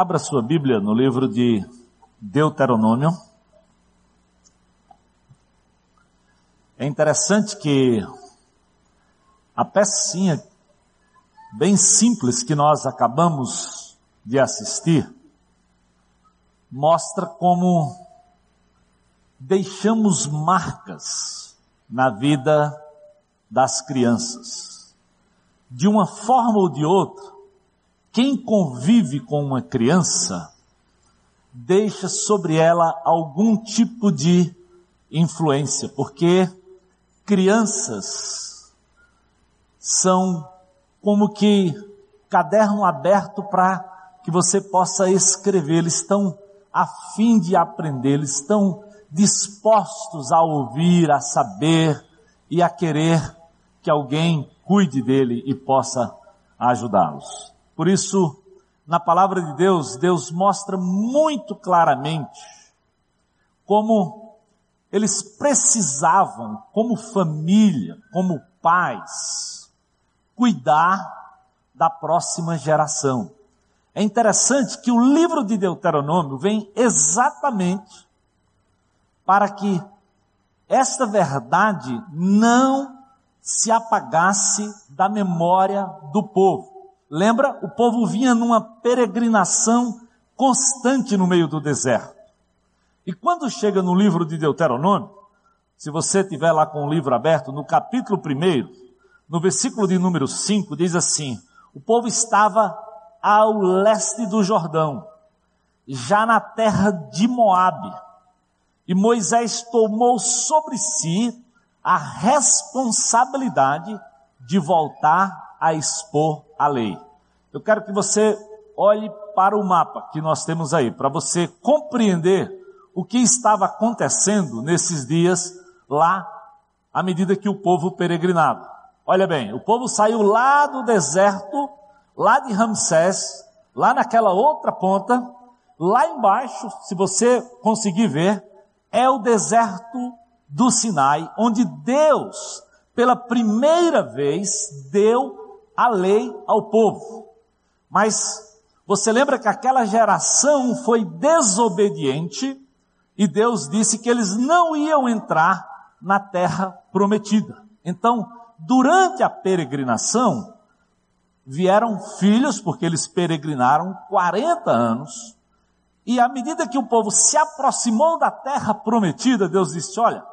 Abra sua Bíblia no livro de Deuteronômio. É interessante que a pecinha bem simples que nós acabamos de assistir mostra como deixamos marcas na vida das crianças. De uma forma ou de outra, quem convive com uma criança deixa sobre ela algum tipo de influência, porque crianças são como que caderno aberto para que você possa escrever, eles estão a fim de aprender, eles estão dispostos a ouvir, a saber e a querer que alguém cuide dele e possa ajudá-los. Por isso, na palavra de Deus, Deus mostra muito claramente como eles precisavam, como família, como pais, cuidar da próxima geração. É interessante que o livro de Deuteronômio vem exatamente para que esta verdade não se apagasse da memória do povo. Lembra? O povo vinha numa peregrinação constante no meio do deserto. E quando chega no livro de Deuteronômio, se você tiver lá com o livro aberto, no capítulo 1, no versículo de número 5, diz assim: O povo estava ao leste do Jordão, já na terra de Moabe. E Moisés tomou sobre si a responsabilidade de voltar a expor a lei. Eu quero que você olhe para o mapa que nós temos aí, para você compreender o que estava acontecendo nesses dias lá, à medida que o povo peregrinava. Olha bem, o povo saiu lá do deserto, lá de Ramsés, lá naquela outra ponta, lá embaixo, se você conseguir ver, é o deserto do Sinai, onde Deus, pela primeira vez, deu a lei ao povo. Mas você lembra que aquela geração foi desobediente e Deus disse que eles não iam entrar na terra prometida. Então, durante a peregrinação, vieram filhos, porque eles peregrinaram 40 anos, e à medida que o povo se aproximou da terra prometida, Deus disse: Olha,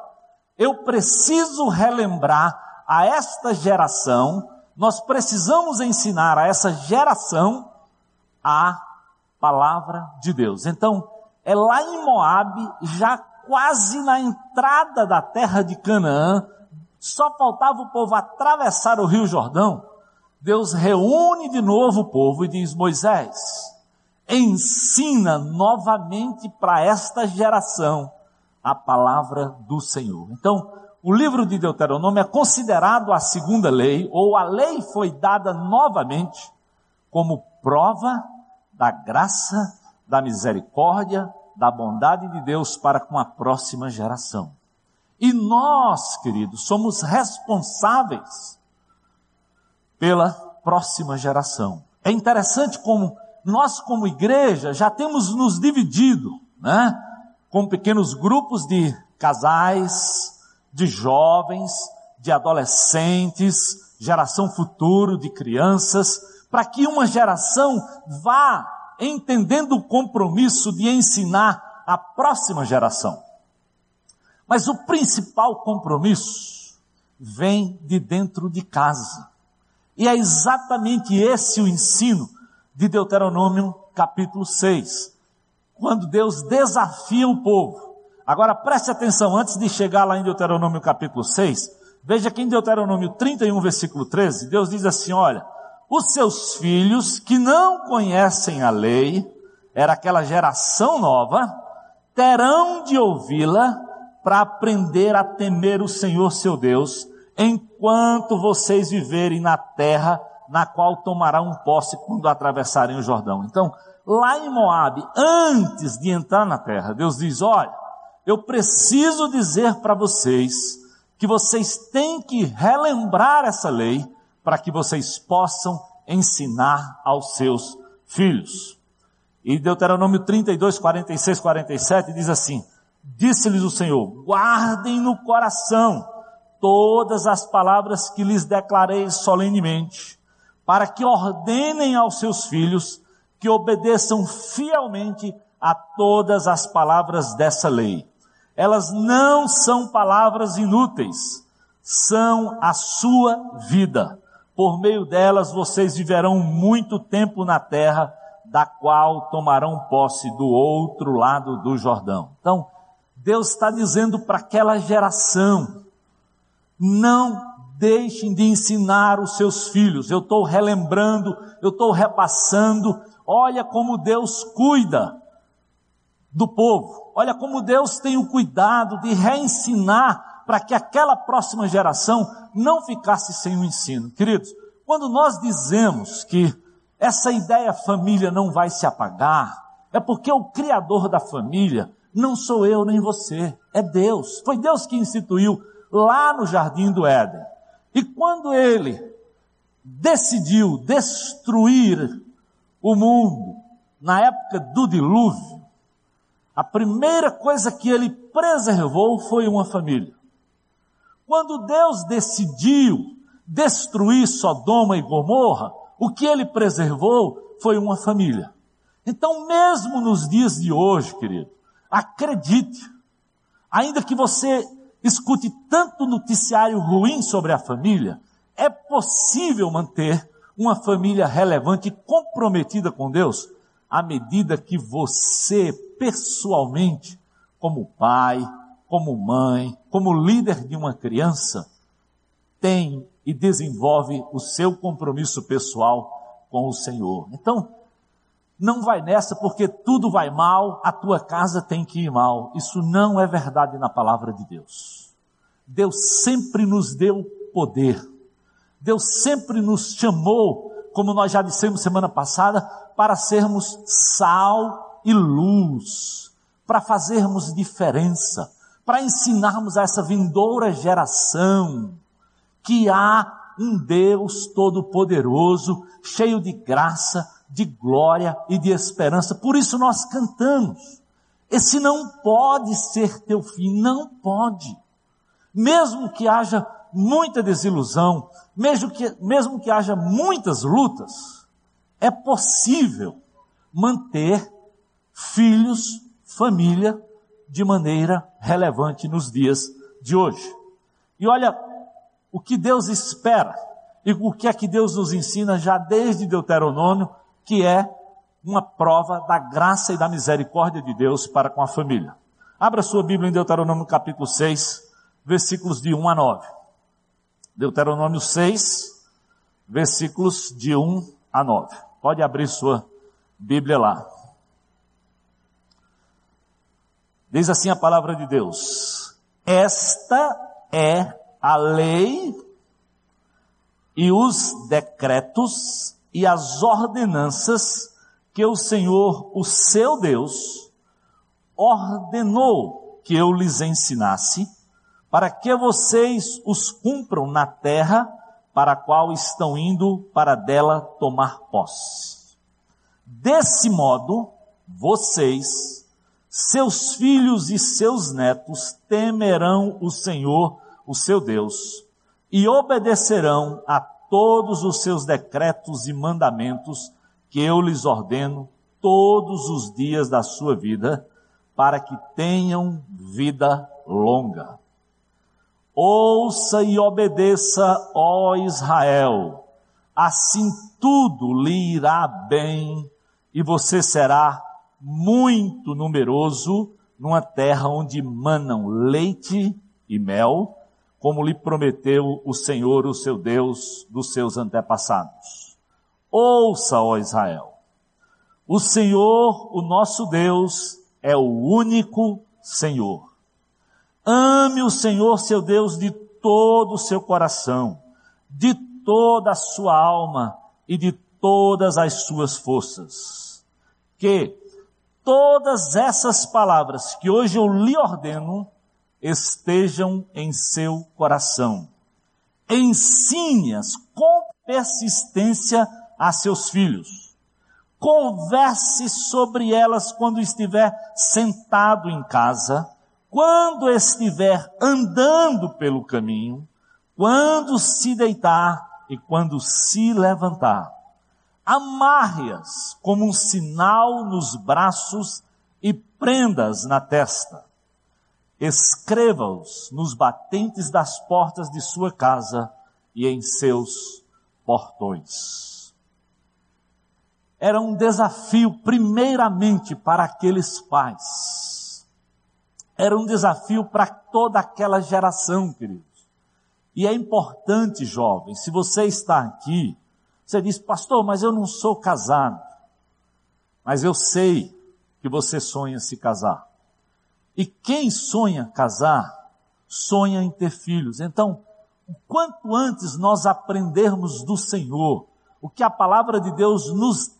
eu preciso relembrar a esta geração nós precisamos ensinar a essa geração a palavra de Deus. Então, é lá em Moabe, já quase na entrada da terra de Canaã, só faltava o povo atravessar o Rio Jordão. Deus reúne de novo o povo e diz: Moisés, ensina novamente para esta geração a palavra do Senhor. Então, o livro de Deuteronômio é considerado a segunda lei, ou a lei foi dada novamente como prova da graça, da misericórdia, da bondade de Deus para com a próxima geração. E nós, queridos, somos responsáveis pela próxima geração. É interessante como nós, como igreja, já temos nos dividido, né? Com pequenos grupos de casais, de jovens, de adolescentes, geração futuro de crianças, para que uma geração vá entendendo o compromisso de ensinar a próxima geração. Mas o principal compromisso vem de dentro de casa. E é exatamente esse o ensino de Deuteronômio capítulo 6, quando Deus desafia o povo Agora preste atenção, antes de chegar lá em Deuteronômio capítulo 6, veja que em Deuteronômio 31, versículo 13, Deus diz assim, olha, os seus filhos que não conhecem a lei, era aquela geração nova, terão de ouvi-la para aprender a temer o Senhor seu Deus, enquanto vocês viverem na terra na qual tomarão posse quando atravessarem o Jordão. Então, lá em Moabe, antes de entrar na terra, Deus diz, olha, eu preciso dizer para vocês que vocês têm que relembrar essa lei para que vocês possam ensinar aos seus filhos. E Deuteronômio 32, 46, 47 diz assim: Disse-lhes o Senhor: guardem no coração todas as palavras que lhes declarei solenemente, para que ordenem aos seus filhos que obedeçam fielmente a todas as palavras dessa lei. Elas não são palavras inúteis, são a sua vida. Por meio delas vocês viverão muito tempo na terra, da qual tomarão posse do outro lado do Jordão. Então, Deus está dizendo para aquela geração, não deixem de ensinar os seus filhos. Eu estou relembrando, eu estou repassando. Olha como Deus cuida do povo. Olha como Deus tem o cuidado de reensinar para que aquela próxima geração não ficasse sem o ensino. Queridos, quando nós dizemos que essa ideia família não vai se apagar, é porque o criador da família não sou eu nem você, é Deus. Foi Deus que instituiu lá no jardim do Éden. E quando ele decidiu destruir o mundo na época do dilúvio, a primeira coisa que ele preservou foi uma família. Quando Deus decidiu destruir Sodoma e Gomorra, o que ele preservou foi uma família. Então, mesmo nos dias de hoje, querido, acredite, ainda que você escute tanto noticiário ruim sobre a família, é possível manter uma família relevante e comprometida com Deus à medida que você pessoalmente, como pai, como mãe, como líder de uma criança, tem e desenvolve o seu compromisso pessoal com o Senhor. Então, não vai nessa porque tudo vai mal, a tua casa tem que ir mal. Isso não é verdade na palavra de Deus. Deus sempre nos deu poder. Deus sempre nos chamou, como nós já dissemos semana passada, para sermos sal e luz, para fazermos diferença, para ensinarmos a essa vindoura geração que há um Deus todo-poderoso, cheio de graça, de glória e de esperança. Por isso nós cantamos. Esse não pode ser teu fim, não pode. Mesmo que haja muita desilusão, mesmo que, mesmo que haja muitas lutas, é possível manter filhos, família, de maneira relevante nos dias de hoje. E olha, o que Deus espera e o que é que Deus nos ensina já desde Deuteronômio, que é uma prova da graça e da misericórdia de Deus para com a família. Abra sua Bíblia em Deuteronômio capítulo 6, versículos de 1 a 9. Deuteronômio 6, versículos de 1 a 9. Pode abrir sua Bíblia lá. Diz assim a palavra de Deus: Esta é a lei e os decretos e as ordenanças que o Senhor, o seu Deus, ordenou que eu lhes ensinasse, para que vocês os cumpram na terra para a qual estão indo para dela tomar posse. Desse modo, vocês seus filhos e seus netos temerão o Senhor, o seu Deus, e obedecerão a todos os seus decretos e mandamentos que eu lhes ordeno todos os dias da sua vida, para que tenham vida longa. Ouça e obedeça, ó Israel, assim tudo lhe irá bem e você será muito numeroso numa terra onde manam leite e mel, como lhe prometeu o Senhor, o seu Deus, dos seus antepassados. Ouça, ó Israel, o Senhor, o nosso Deus, é o único Senhor. Ame o Senhor, seu Deus, de todo o seu coração, de toda a sua alma e de todas as suas forças. Que todas essas palavras que hoje eu lhe ordeno estejam em seu coração. Ensine-as com persistência a seus filhos. converse sobre elas quando estiver sentado em casa, quando estiver andando pelo caminho, quando se deitar e quando se levantar. Amarre-as como um sinal nos braços e prendas na testa. Escreva-os nos batentes das portas de sua casa e em seus portões. Era um desafio, primeiramente, para aqueles pais. Era um desafio para toda aquela geração, queridos. E é importante, jovem, se você está aqui, você diz, pastor, mas eu não sou casado. Mas eu sei que você sonha se casar. E quem sonha casar, sonha em ter filhos. Então, quanto antes nós aprendermos do Senhor, o que a palavra de Deus nos,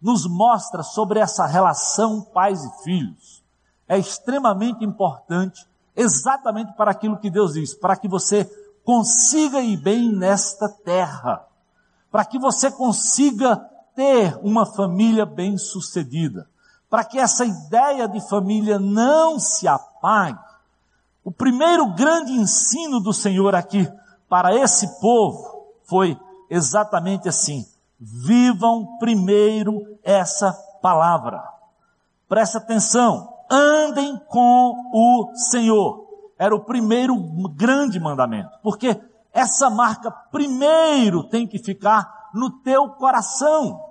nos mostra sobre essa relação pais e filhos, é extremamente importante, exatamente para aquilo que Deus diz, para que você consiga ir bem nesta terra, para que você consiga ter uma família bem sucedida para que essa ideia de família não se apague, o primeiro grande ensino do Senhor aqui para esse povo foi exatamente assim: vivam primeiro essa palavra. Presta atenção, andem com o Senhor. Era o primeiro grande mandamento, porque essa marca primeiro tem que ficar no teu coração.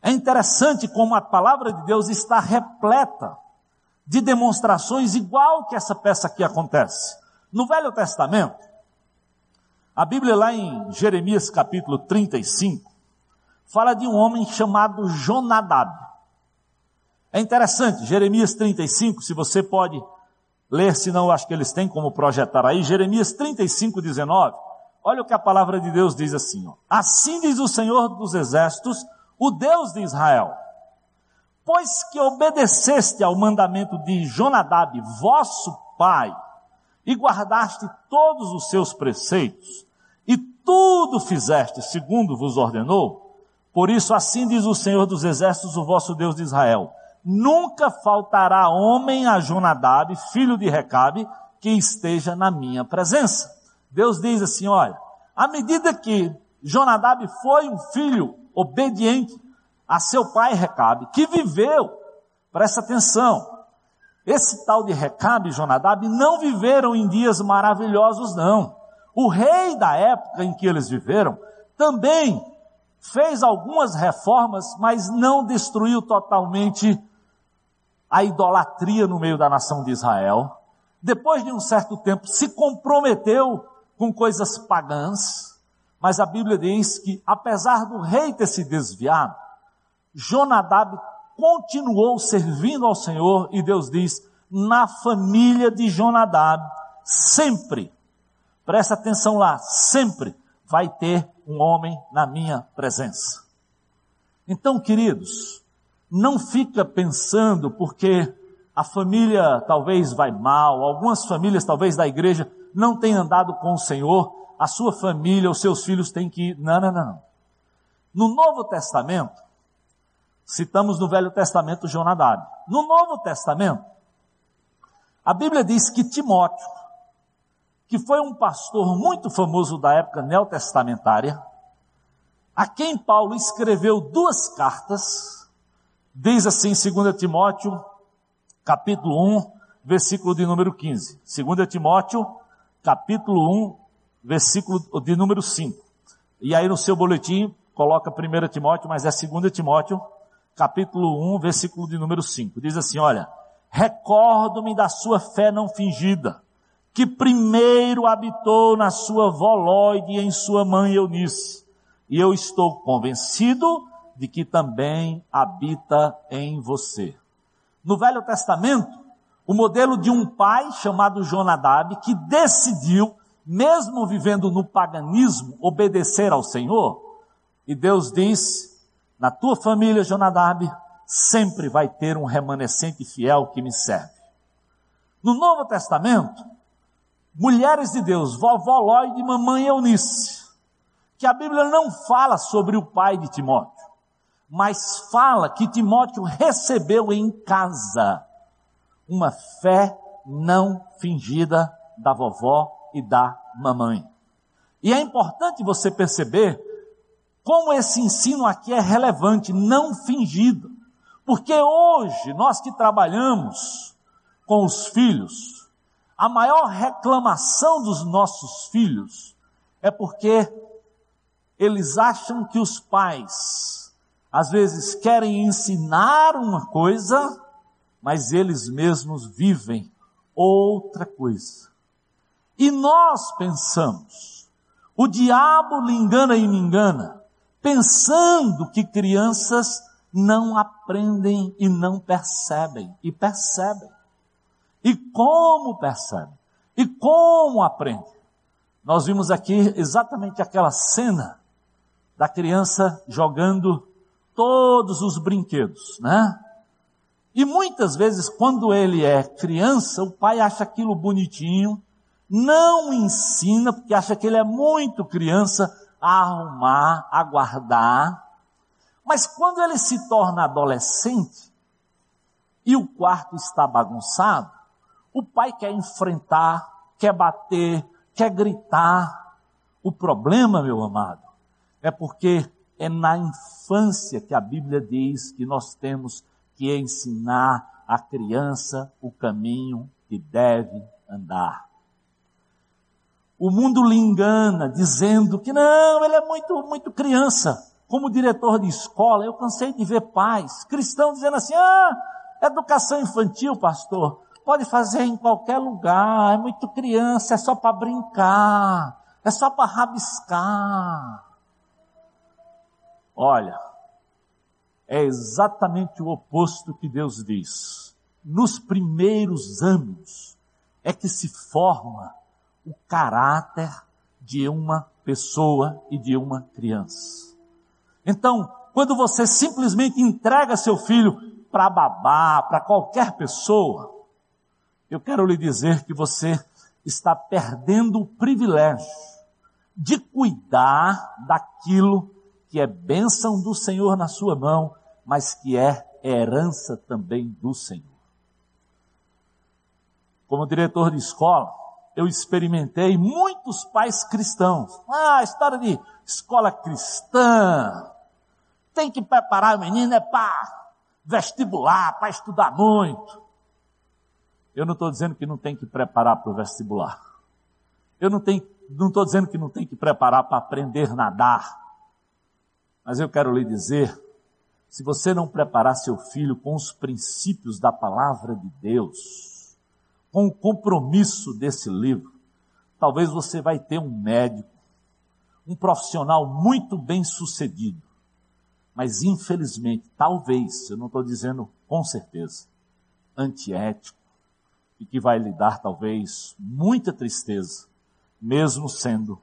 É interessante como a palavra de Deus está repleta de demonstrações igual que essa peça aqui acontece. No Velho Testamento, a Bíblia lá em Jeremias capítulo 35, fala de um homem chamado Jonadab. É interessante, Jeremias 35, se você pode ler, senão acho que eles têm como projetar aí, Jeremias 35, 19, olha o que a palavra de Deus diz assim, ó. Assim diz o Senhor dos Exércitos, o Deus de Israel. Pois que obedeceste ao mandamento de Jonadab, vosso pai, e guardaste todos os seus preceitos, e tudo fizeste segundo vos ordenou, por isso assim diz o Senhor dos Exércitos, o vosso Deus de Israel, nunca faltará homem a Jonadab, filho de Recabe, que esteja na minha presença. Deus diz assim, olha, à medida que Jonadab foi um filho obediente a seu pai Recabe, que viveu, presta atenção, esse tal de Recabe e Jonadab não viveram em dias maravilhosos, não. O rei da época em que eles viveram também fez algumas reformas, mas não destruiu totalmente a idolatria no meio da nação de Israel. Depois de um certo tempo, se comprometeu com coisas pagãs, mas a Bíblia diz que, apesar do rei ter se desviado, Jonadab continuou servindo ao Senhor e Deus diz, na família de Jonadab, sempre, presta atenção lá, sempre vai ter um homem na minha presença. Então, queridos, não fica pensando porque a família talvez vai mal, algumas famílias talvez da igreja não têm andado com o Senhor, a sua família, os seus filhos têm que. Não, não, não. No Novo Testamento, citamos no Velho Testamento Jonadab. No Novo Testamento, a Bíblia diz que Timóteo, que foi um pastor muito famoso da época neotestamentária, a quem Paulo escreveu duas cartas, diz assim, 2 Timóteo, capítulo 1, versículo de número 15. 2 Timóteo, capítulo 1, versículo de número 5. E aí no seu boletim coloca 1 Timóteo, mas é 2 Timóteo, capítulo 1, versículo de número 5. Diz assim, olha, recordo-me da sua fé não fingida, que primeiro habitou na sua Volóide e em sua mãe Eunice. E eu estou convencido de que também habita em você. No Velho Testamento, o modelo de um pai chamado Jonadab que decidiu mesmo vivendo no paganismo, obedecer ao Senhor? E Deus diz, na tua família, Jonadab, sempre vai ter um remanescente fiel que me serve. No Novo Testamento, mulheres de Deus, vovó Ló e mamãe Eunice, que a Bíblia não fala sobre o pai de Timóteo, mas fala que Timóteo recebeu em casa uma fé não fingida da vovó e da mamãe. E é importante você perceber como esse ensino aqui é relevante, não fingido. Porque hoje, nós que trabalhamos com os filhos, a maior reclamação dos nossos filhos é porque eles acham que os pais, às vezes, querem ensinar uma coisa, mas eles mesmos vivem outra coisa. E nós pensamos, o diabo lhe engana e me engana, pensando que crianças não aprendem e não percebem, e percebem. E como percebem? E como aprendem? Nós vimos aqui exatamente aquela cena da criança jogando todos os brinquedos, né? E muitas vezes, quando ele é criança, o pai acha aquilo bonitinho, não ensina, porque acha que ele é muito criança, a arrumar, a guardar. Mas quando ele se torna adolescente e o quarto está bagunçado, o pai quer enfrentar, quer bater, quer gritar. O problema, meu amado, é porque é na infância que a Bíblia diz que nós temos que ensinar a criança o caminho que deve andar. O mundo lhe engana dizendo que não, ele é muito, muito criança. Como diretor de escola, eu cansei de ver pais cristãos dizendo assim: ah, educação infantil, pastor, pode fazer em qualquer lugar, é muito criança, é só para brincar, é só para rabiscar. Olha, é exatamente o oposto que Deus diz. Nos primeiros anos é que se forma o caráter de uma pessoa e de uma criança. Então, quando você simplesmente entrega seu filho para babá, para qualquer pessoa, eu quero lhe dizer que você está perdendo o privilégio de cuidar daquilo que é bênção do Senhor na sua mão mas que é herança também do Senhor. Como diretor de escola, eu experimentei muitos pais cristãos. Ah, história de escola cristã. Tem que preparar o menino é para vestibular, para estudar muito. Eu não estou dizendo que não tem que preparar para o vestibular. Eu não estou dizendo que não tem que preparar para aprender a nadar. Mas eu quero lhe dizer se você não preparar seu filho com os princípios da palavra de Deus, com o compromisso desse livro, talvez você vai ter um médico, um profissional muito bem sucedido. Mas infelizmente, talvez, eu não estou dizendo com certeza, antiético, e que vai lhe dar talvez muita tristeza, mesmo sendo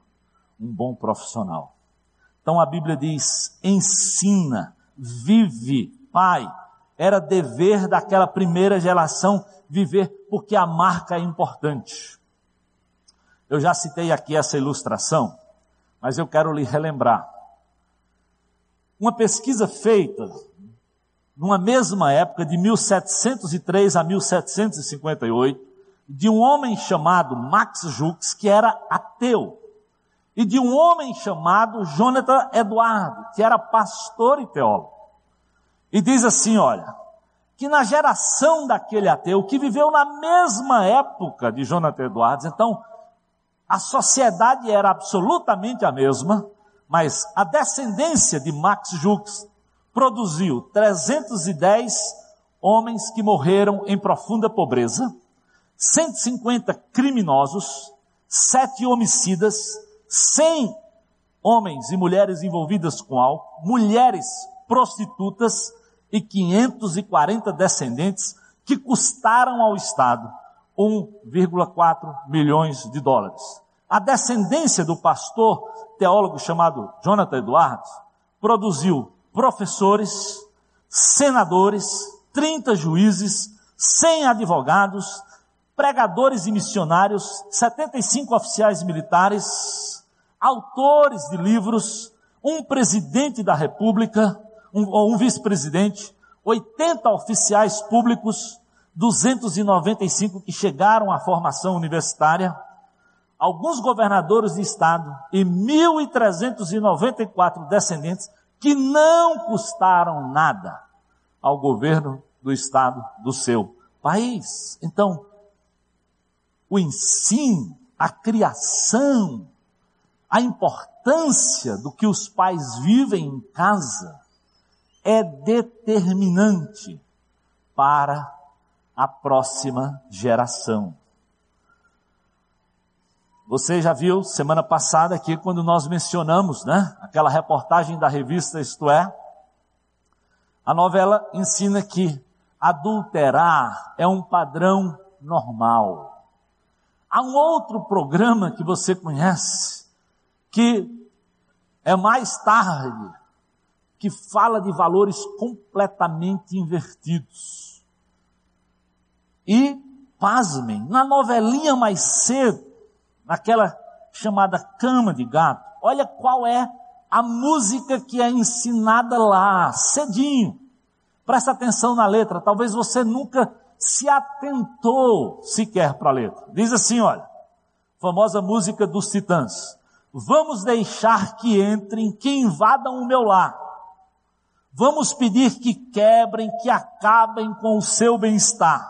um bom profissional. Então a Bíblia diz: ensina vive, pai. Era dever daquela primeira geração viver, porque a marca é importante. Eu já citei aqui essa ilustração, mas eu quero lhe relembrar. Uma pesquisa feita numa mesma época, de 1703 a 1758, de um homem chamado Max Jux, que era ateu e de um homem chamado Jonathan Eduardo, que era pastor e teólogo. E diz assim, olha, que na geração daquele ateu que viveu na mesma época de Jonathan Edwards, então a sociedade era absolutamente a mesma, mas a descendência de Max Jux produziu 310 homens que morreram em profunda pobreza, 150 criminosos, sete homicidas, 100 homens e mulheres envolvidas com álcool, mulheres prostitutas e 540 descendentes que custaram ao Estado 1,4 milhões de dólares. A descendência do pastor teólogo chamado Jonathan Edwards produziu professores, senadores, 30 juízes, 100 advogados, pregadores e missionários, 75 oficiais militares, autores de livros, um presidente da república, um, um vice-presidente, 80 oficiais públicos, 295 que chegaram à formação universitária, alguns governadores de estado e 1.394 descendentes que não custaram nada ao governo do estado do seu país. Então, o ensino, a criação, a importância do que os pais vivem em casa é determinante para a próxima geração. Você já viu semana passada aqui quando nós mencionamos, né? Aquela reportagem da revista Isto É. A novela ensina que adulterar é um padrão normal. Há um outro programa que você conhece que é mais tarde, que fala de valores completamente invertidos. E, pasmem, na novelinha mais cedo, naquela chamada Cama de Gato, olha qual é a música que é ensinada lá, cedinho. Presta atenção na letra, talvez você nunca se atentou sequer para a letra. Diz assim, olha, famosa música dos Titãs. Vamos deixar que entrem, que invadam o meu lar. Vamos pedir que quebrem, que acabem com o seu bem-estar.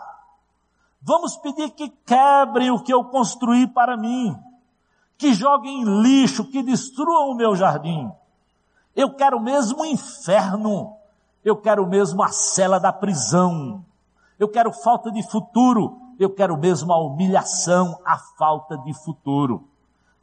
Vamos pedir que quebrem o que eu construí para mim. Que joguem lixo, que destruam o meu jardim. Eu quero mesmo o inferno. Eu quero mesmo a cela da prisão. Eu quero falta de futuro. Eu quero mesmo a humilhação, a falta de futuro.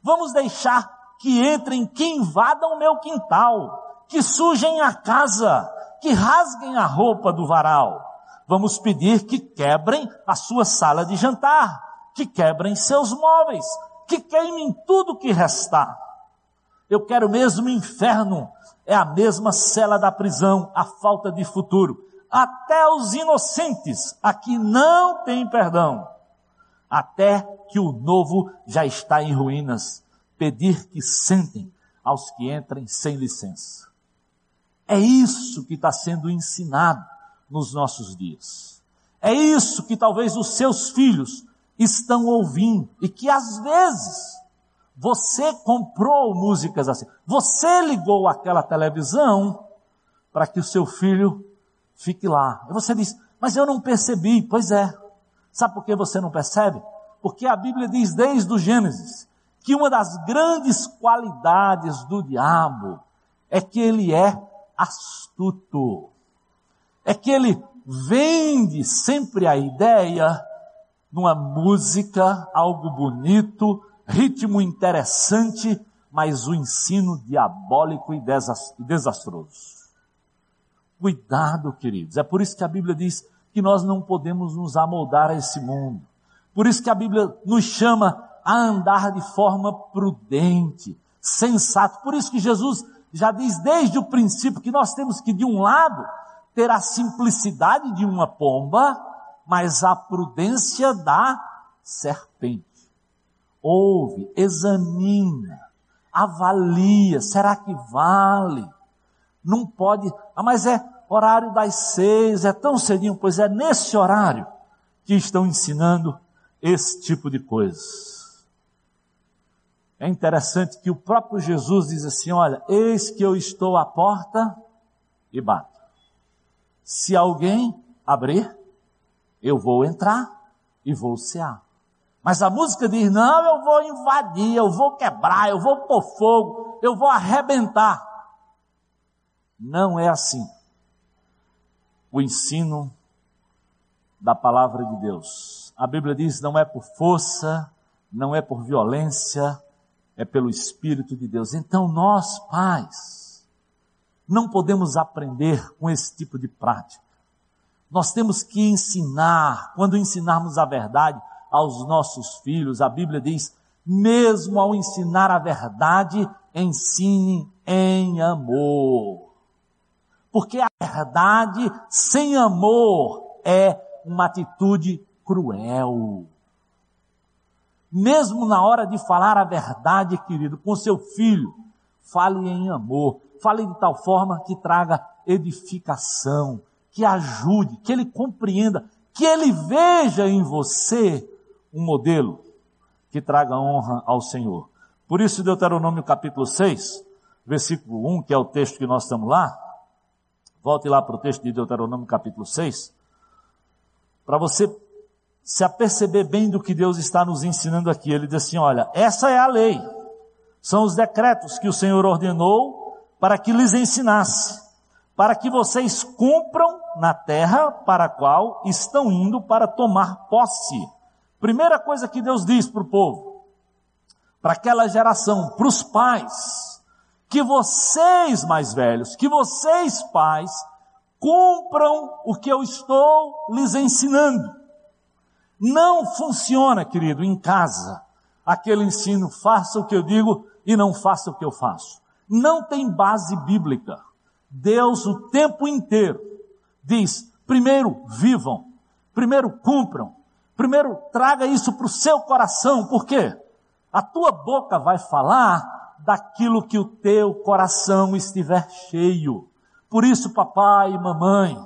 Vamos deixar que entrem, que invadam o meu quintal, que sujem a casa, que rasguem a roupa do varal. Vamos pedir que quebrem a sua sala de jantar, que quebrem seus móveis, que queimem tudo que restar. Eu quero mesmo inferno, é a mesma cela da prisão, a falta de futuro. Até os inocentes aqui não têm perdão. Até que o novo já está em ruínas pedir que sentem aos que entrem sem licença. É isso que está sendo ensinado nos nossos dias. É isso que talvez os seus filhos estão ouvindo e que às vezes você comprou músicas assim. Você ligou aquela televisão para que o seu filho fique lá. E você diz, mas eu não percebi. Pois é. Sabe por que você não percebe? Porque a Bíblia diz desde o Gênesis que uma das grandes qualidades do diabo é que ele é astuto. É que ele vende sempre a ideia numa música, algo bonito, ritmo interessante, mas o ensino diabólico e desastroso. Cuidado, queridos. É por isso que a Bíblia diz que nós não podemos nos amoldar a esse mundo. Por isso que a Bíblia nos chama a andar de forma prudente, sensato. Por isso que Jesus já diz desde o princípio que nós temos que, de um lado, ter a simplicidade de uma pomba, mas a prudência da serpente. Ouve, examina, avalia, será que vale? Não pode, ah, mas é horário das seis, é tão cedinho, pois é nesse horário que estão ensinando esse tipo de coisas. É interessante que o próprio Jesus diz assim: Olha, eis que eu estou à porta e bato. Se alguém abrir, eu vou entrar e vou cear. Mas a música diz: Não, eu vou invadir, eu vou quebrar, eu vou pôr fogo, eu vou arrebentar. Não é assim. O ensino da palavra de Deus. A Bíblia diz: não é por força, não é por violência, é pelo Espírito de Deus. Então nós, pais, não podemos aprender com esse tipo de prática. Nós temos que ensinar, quando ensinarmos a verdade aos nossos filhos, a Bíblia diz, mesmo ao ensinar a verdade, ensine em amor. Porque a verdade sem amor é uma atitude cruel. Mesmo na hora de falar a verdade, querido, com seu filho, fale em amor. Fale de tal forma que traga edificação, que ajude, que ele compreenda, que ele veja em você um modelo que traga honra ao Senhor. Por isso, Deuteronômio capítulo 6, versículo 1, que é o texto que nós estamos lá, volte lá para o texto de Deuteronômio capítulo 6, para você se aperceber bem do que Deus está nos ensinando aqui. Ele diz assim: olha, essa é a lei, são os decretos que o Senhor ordenou para que lhes ensinasse, para que vocês cumpram na terra para a qual estão indo para tomar posse. Primeira coisa que Deus diz para o povo, para aquela geração, para os pais, que vocês mais velhos, que vocês pais, cumpram o que eu estou lhes ensinando. Não funciona, querido, em casa, aquele ensino, faça o que eu digo e não faça o que eu faço. Não tem base bíblica. Deus o tempo inteiro diz, primeiro vivam, primeiro cumpram, primeiro traga isso para o seu coração, por quê? A tua boca vai falar daquilo que o teu coração estiver cheio. Por isso, papai e mamãe,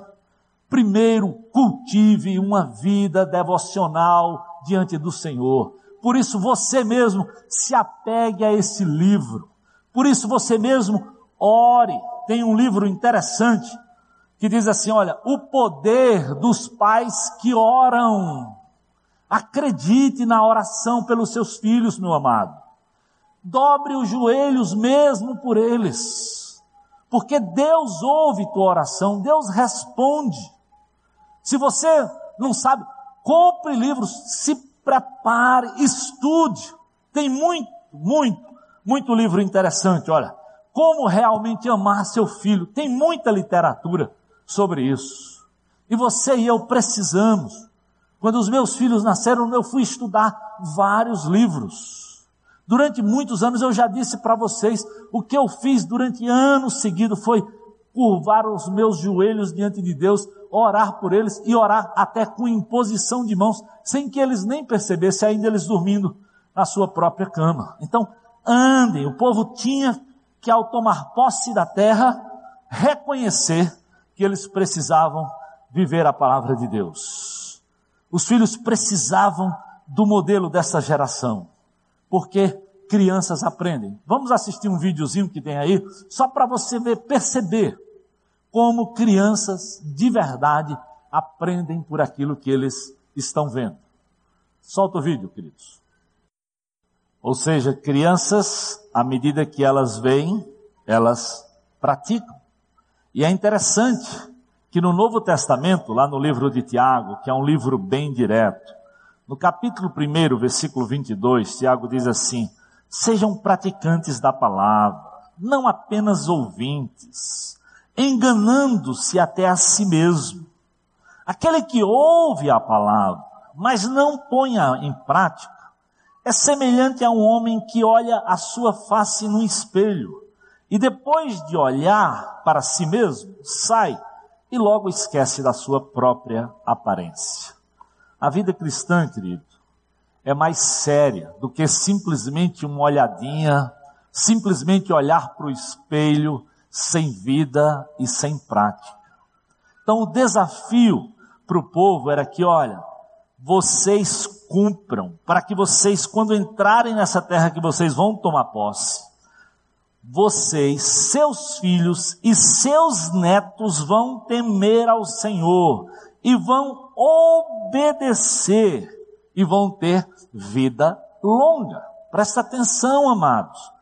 primeiro cultive uma vida devocional diante do Senhor. Por isso você mesmo se apegue a esse livro. Por isso você mesmo ore. Tem um livro interessante que diz assim, olha, o poder dos pais que oram. Acredite na oração pelos seus filhos, meu amado. Dobre os joelhos mesmo por eles. Porque Deus ouve tua oração, Deus responde. Se você não sabe, compre livros, se prepare, estude. Tem muito, muito, muito livro interessante, olha. Como realmente amar seu filho. Tem muita literatura sobre isso. E você e eu precisamos. Quando os meus filhos nasceram, eu fui estudar vários livros. Durante muitos anos eu já disse para vocês, o que eu fiz durante anos seguidos foi curvar os meus joelhos diante de Deus, orar por eles e orar até com imposição de mãos, sem que eles nem percebessem, ainda eles dormindo na sua própria cama. Então, andem. O povo tinha que, ao tomar posse da terra, reconhecer que eles precisavam viver a palavra de Deus. Os filhos precisavam do modelo dessa geração, porque crianças aprendem. Vamos assistir um videozinho que tem aí, só para você ver, perceber como crianças de verdade aprendem por aquilo que eles estão vendo. Solta o vídeo, queridos. Ou seja, crianças, à medida que elas veem, elas praticam. E é interessante que no Novo Testamento, lá no livro de Tiago, que é um livro bem direto, no capítulo 1, versículo 22, Tiago diz assim: Sejam praticantes da palavra, não apenas ouvintes enganando-se até a si mesmo. Aquele que ouve a palavra, mas não põe em prática, é semelhante a um homem que olha a sua face no espelho e depois de olhar para si mesmo, sai e logo esquece da sua própria aparência. A vida cristã, querido, é mais séria do que simplesmente uma olhadinha, simplesmente olhar para o espelho sem vida e sem prática. Então o desafio para o povo era que, olha, vocês cumpram, para que vocês, quando entrarem nessa terra que vocês vão tomar posse, vocês, seus filhos e seus netos vão temer ao Senhor e vão obedecer e vão ter vida longa. Presta atenção, amados.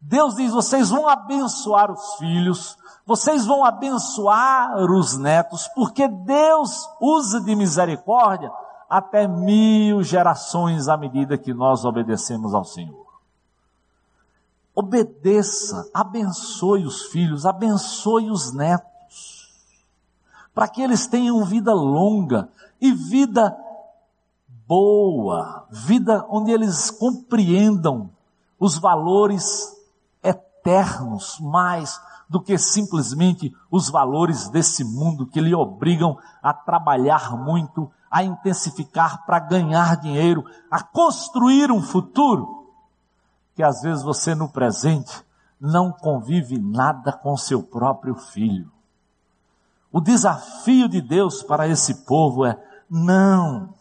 Deus diz: vocês vão abençoar os filhos, vocês vão abençoar os netos, porque Deus usa de misericórdia até mil gerações à medida que nós obedecemos ao Senhor. Obedeça, abençoe os filhos, abençoe os netos, para que eles tenham vida longa e vida boa, vida onde eles compreendam os valores eternos mais do que simplesmente os valores desse mundo que lhe obrigam a trabalhar muito, a intensificar para ganhar dinheiro, a construir um futuro que às vezes você no presente não convive nada com seu próprio filho. O desafio de Deus para esse povo é: não,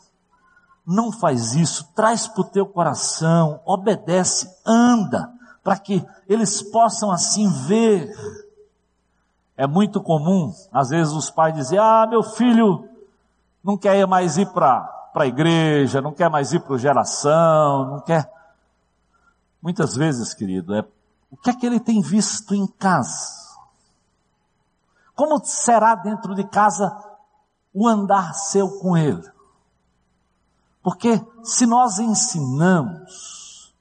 não faz isso, traz para o teu coração, obedece, anda, para que eles possam assim ver. É muito comum, às vezes, os pais dizem: Ah, meu filho não quer mais ir para a igreja, não quer mais ir para o geração, não quer. Muitas vezes, querido, é o que é que ele tem visto em casa? Como será dentro de casa o andar seu com ele? Porque se nós ensinamos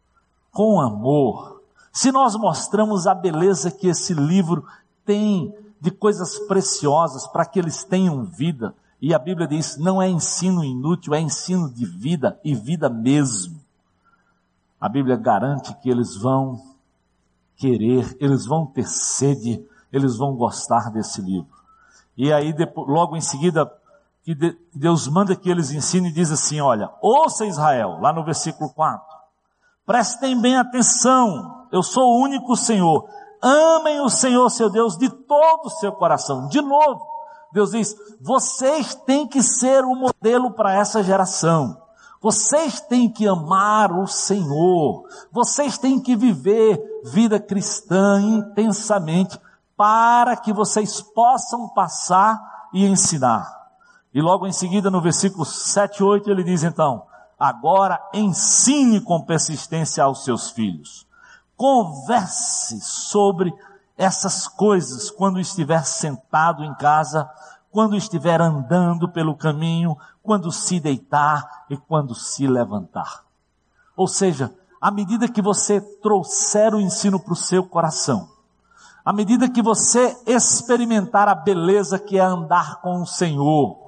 com amor, se nós mostramos a beleza que esse livro tem de coisas preciosas para que eles tenham vida, e a Bíblia diz: não é ensino inútil, é ensino de vida e vida mesmo. A Bíblia garante que eles vão querer, eles vão ter sede, eles vão gostar desse livro. E aí, depois, logo em seguida, que Deus manda que eles ensinem e diz assim: olha, ouça Israel, lá no versículo 4, prestem bem atenção, eu sou o único Senhor, amem o Senhor seu Deus de todo o seu coração. De novo, Deus diz: vocês têm que ser o modelo para essa geração. Vocês têm que amar o Senhor. Vocês têm que viver vida cristã intensamente para que vocês possam passar e ensinar. E logo em seguida, no versículo 7 e 8, ele diz então: Agora ensine com persistência aos seus filhos. Converse sobre essas coisas quando estiver sentado em casa quando estiver andando pelo caminho, quando se deitar e quando se levantar. Ou seja, à medida que você trouxer o ensino para o seu coração, à medida que você experimentar a beleza que é andar com o Senhor,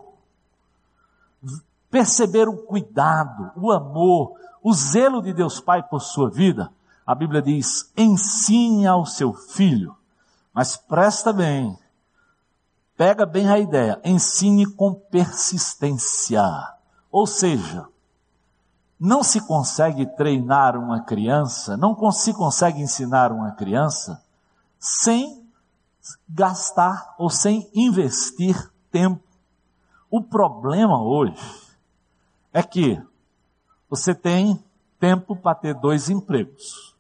perceber o cuidado, o amor, o zelo de Deus Pai por sua vida, a Bíblia diz: ensine ao seu filho, mas presta bem, Pega bem a ideia, ensine com persistência. Ou seja, não se consegue treinar uma criança, não se consegue ensinar uma criança sem gastar ou sem investir tempo. O problema hoje é que você tem tempo para ter dois empregos.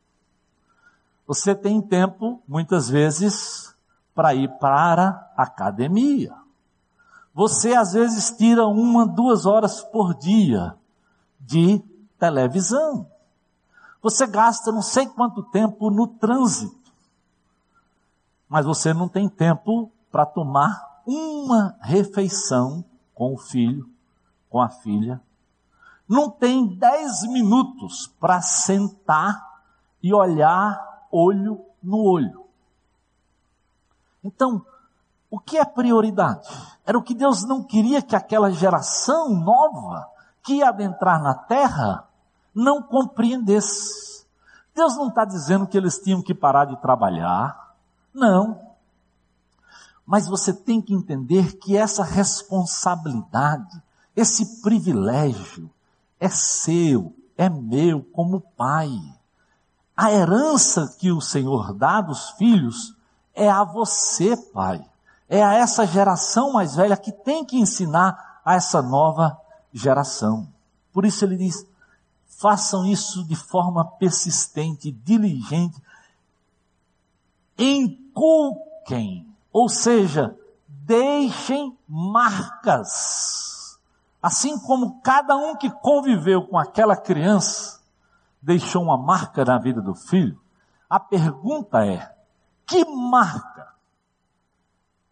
Você tem tempo, muitas vezes, para ir para a academia. Você às vezes tira uma, duas horas por dia de televisão. Você gasta não sei quanto tempo no trânsito. Mas você não tem tempo para tomar uma refeição com o filho, com a filha. Não tem dez minutos para sentar e olhar olho no olho. Então, o que é prioridade? Era o que Deus não queria que aquela geração nova que ia adentrar na terra não compreendesse. Deus não está dizendo que eles tinham que parar de trabalhar. Não. Mas você tem que entender que essa responsabilidade, esse privilégio, é seu, é meu como pai. A herança que o Senhor dá dos filhos é a você, pai. É a essa geração mais velha que tem que ensinar a essa nova geração. Por isso ele diz: façam isso de forma persistente, diligente, inculquem, ou seja, deixem marcas. Assim como cada um que conviveu com aquela criança deixou uma marca na vida do filho, a pergunta é: que marca?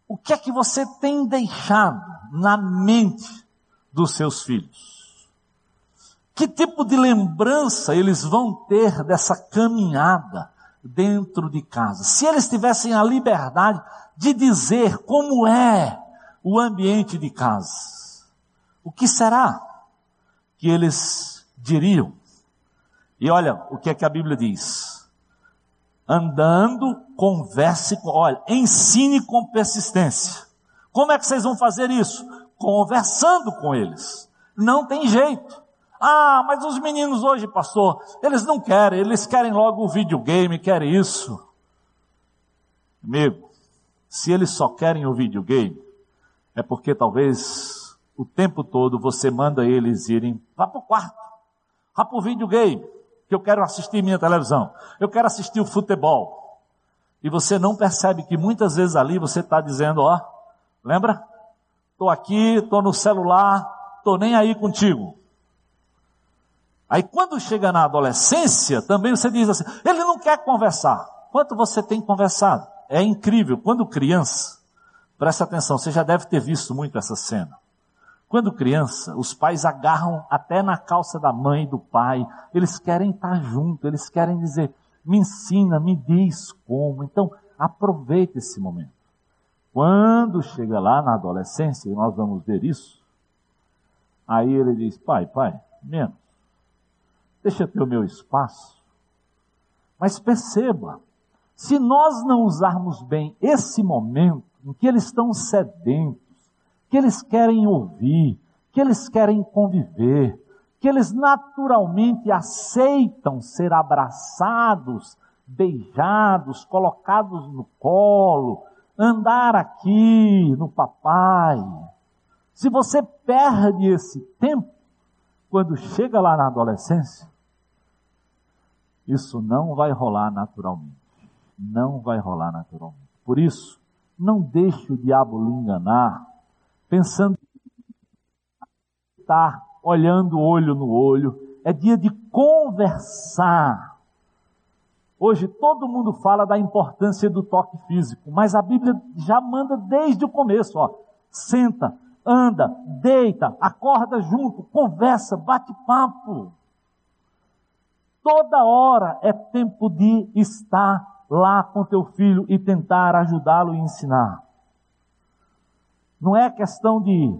O que é que você tem deixado na mente dos seus filhos? Que tipo de lembrança eles vão ter dessa caminhada dentro de casa? Se eles tivessem a liberdade de dizer como é o ambiente de casa, o que será que eles diriam? E olha o que é que a Bíblia diz andando, converse com, olha, ensine com persistência. Como é que vocês vão fazer isso? Conversando com eles. Não tem jeito. Ah, mas os meninos hoje, pastor, eles não querem, eles querem logo o videogame, querem isso. Amigo, se eles só querem o videogame, é porque talvez o tempo todo você manda eles irem, vá para o quarto, vá para o videogame, que eu quero assistir minha televisão, eu quero assistir o futebol. E você não percebe que muitas vezes ali você está dizendo, ó, lembra? Estou aqui, estou no celular, estou nem aí contigo. Aí quando chega na adolescência, também você diz assim, ele não quer conversar. Quanto você tem conversado? É incrível. Quando criança, presta atenção, você já deve ter visto muito essa cena. Quando criança, os pais agarram até na calça da mãe e do pai. Eles querem estar junto, eles querem dizer, me ensina, me diz como. Então, aproveite esse momento. Quando chega lá na adolescência, e nós vamos ver isso, aí ele diz, pai, pai, menos deixa eu ter o meu espaço. Mas perceba, se nós não usarmos bem esse momento em que eles estão sedentos, que eles querem ouvir, que eles querem conviver, que eles naturalmente aceitam ser abraçados, beijados, colocados no colo, andar aqui no papai. Se você perde esse tempo, quando chega lá na adolescência, isso não vai rolar naturalmente. Não vai rolar naturalmente. Por isso, não deixe o diabo lhe enganar, pensando que está olhando olho no olho. É dia de conversar. Hoje todo mundo fala da importância do toque físico, mas a Bíblia já manda desde o começo, ó. Senta, anda, deita, acorda junto, conversa, bate papo. Toda hora é tempo de estar lá com teu filho e tentar ajudá-lo e ensinar. Não é questão de.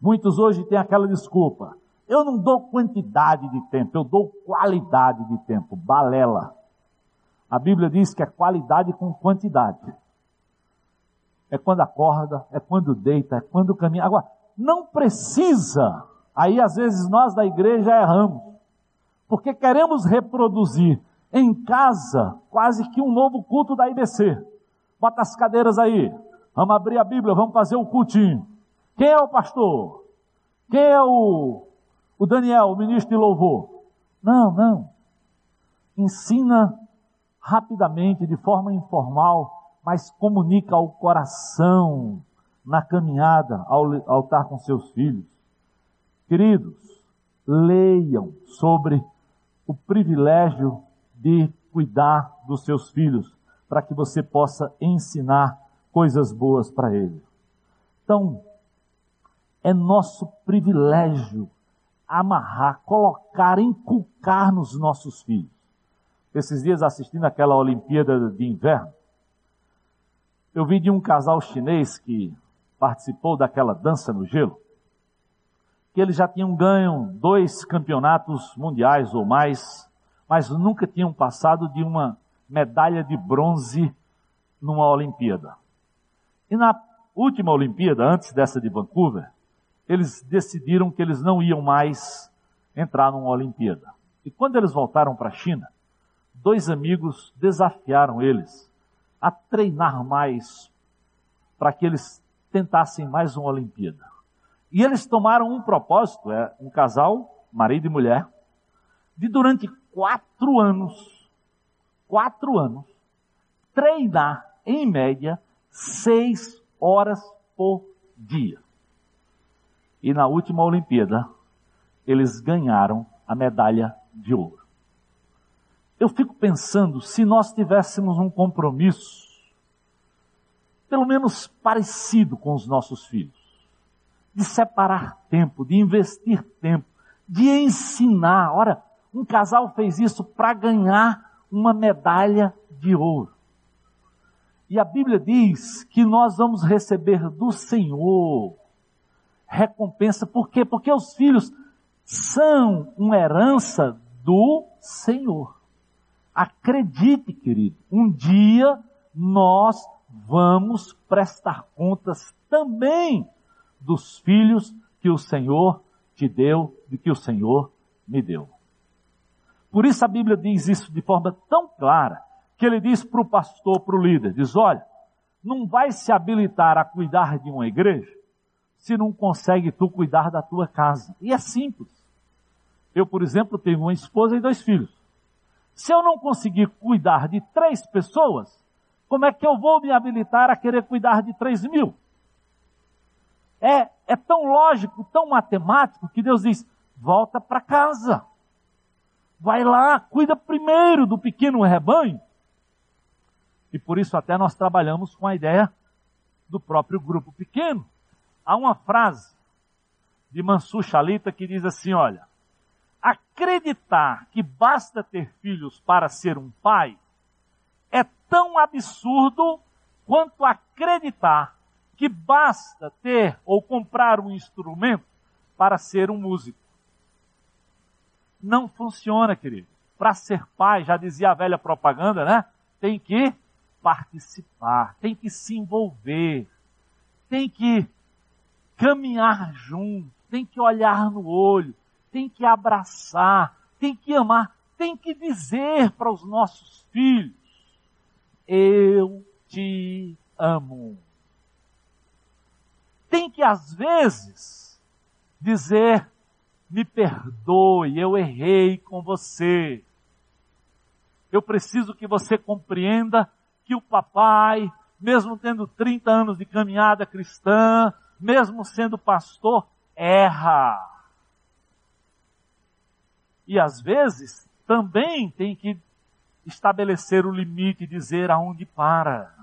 Muitos hoje têm aquela desculpa. Eu não dou quantidade de tempo, eu dou qualidade de tempo. Balela. A Bíblia diz que é qualidade com quantidade é quando acorda, é quando deita, é quando caminha. Agora, não precisa. Aí às vezes nós da igreja erramos, porque queremos reproduzir em casa quase que um novo culto da IBC. Bota as cadeiras aí, vamos abrir a Bíblia, vamos fazer o cultinho. Quem é o pastor? Quem é o, o Daniel, o ministro de louvor? Não, não. Ensina rapidamente, de forma informal, mas comunica ao coração na caminhada ao, ao estar com seus filhos. Queridos, leiam sobre o privilégio de cuidar dos seus filhos, para que você possa ensinar coisas boas para eles. Então, é nosso privilégio amarrar, colocar, inculcar nos nossos filhos. Esses dias assistindo aquela Olimpíada de Inverno, eu vi de um casal chinês que participou daquela dança no gelo, que eles já tinham ganho dois campeonatos mundiais ou mais, mas nunca tinham passado de uma medalha de bronze numa Olimpíada. E na última Olimpíada, antes dessa de Vancouver, eles decidiram que eles não iam mais entrar numa Olimpíada. E quando eles voltaram para a China, dois amigos desafiaram eles a treinar mais para que eles tentassem mais uma Olimpíada. E eles tomaram um propósito, é um casal, marido e mulher, de durante quatro anos, quatro anos, treinar em média seis horas por dia. E na última Olimpíada, eles ganharam a medalha de ouro. Eu fico pensando, se nós tivéssemos um compromisso, pelo menos parecido com os nossos filhos, de separar tempo, de investir tempo, de ensinar. Ora, um casal fez isso para ganhar uma medalha de ouro. E a Bíblia diz que nós vamos receber do Senhor recompensa. Por quê? Porque os filhos são uma herança do Senhor. Acredite, querido, um dia nós vamos prestar contas também dos filhos que o Senhor te deu e que o Senhor me deu. Por isso a Bíblia diz isso de forma tão clara, que ele diz para o pastor, para o líder, diz, olha, não vai se habilitar a cuidar de uma igreja se não consegue tu cuidar da tua casa? E é simples. Eu, por exemplo, tenho uma esposa e dois filhos. Se eu não conseguir cuidar de três pessoas, como é que eu vou me habilitar a querer cuidar de três mil? É, é tão lógico, tão matemático, que Deus diz: volta para casa. Vai lá, cuida primeiro do pequeno rebanho. E por isso até nós trabalhamos com a ideia do próprio grupo pequeno. Há uma frase de Mansur Shalita que diz assim, olha, acreditar que basta ter filhos para ser um pai é tão absurdo quanto acreditar que basta ter ou comprar um instrumento para ser um músico. Não funciona, querido. Para ser pai, já dizia a velha propaganda, né? Tem que participar, tem que se envolver, tem que caminhar junto, tem que olhar no olho, tem que abraçar, tem que amar, tem que dizer para os nossos filhos: Eu te amo. Tem que, às vezes, dizer: Me perdoe, eu errei com você. Eu preciso que você compreenda que o papai, mesmo tendo 30 anos de caminhada cristã, mesmo sendo pastor, erra. E às vezes também tem que estabelecer o limite e dizer aonde para.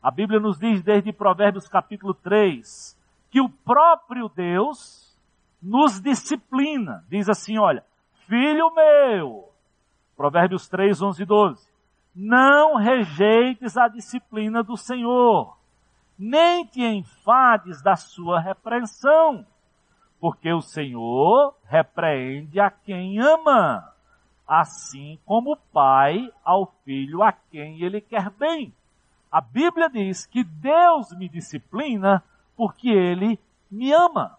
A Bíblia nos diz desde Provérbios capítulo 3 que o próprio Deus nos disciplina. Diz assim, olha, filho meu, Provérbios 3, 11 e 12, não rejeites a disciplina do Senhor, nem te enfades da sua repreensão, porque o Senhor repreende a quem ama, assim como o pai ao filho a quem ele quer bem. A Bíblia diz que Deus me disciplina porque ele me ama.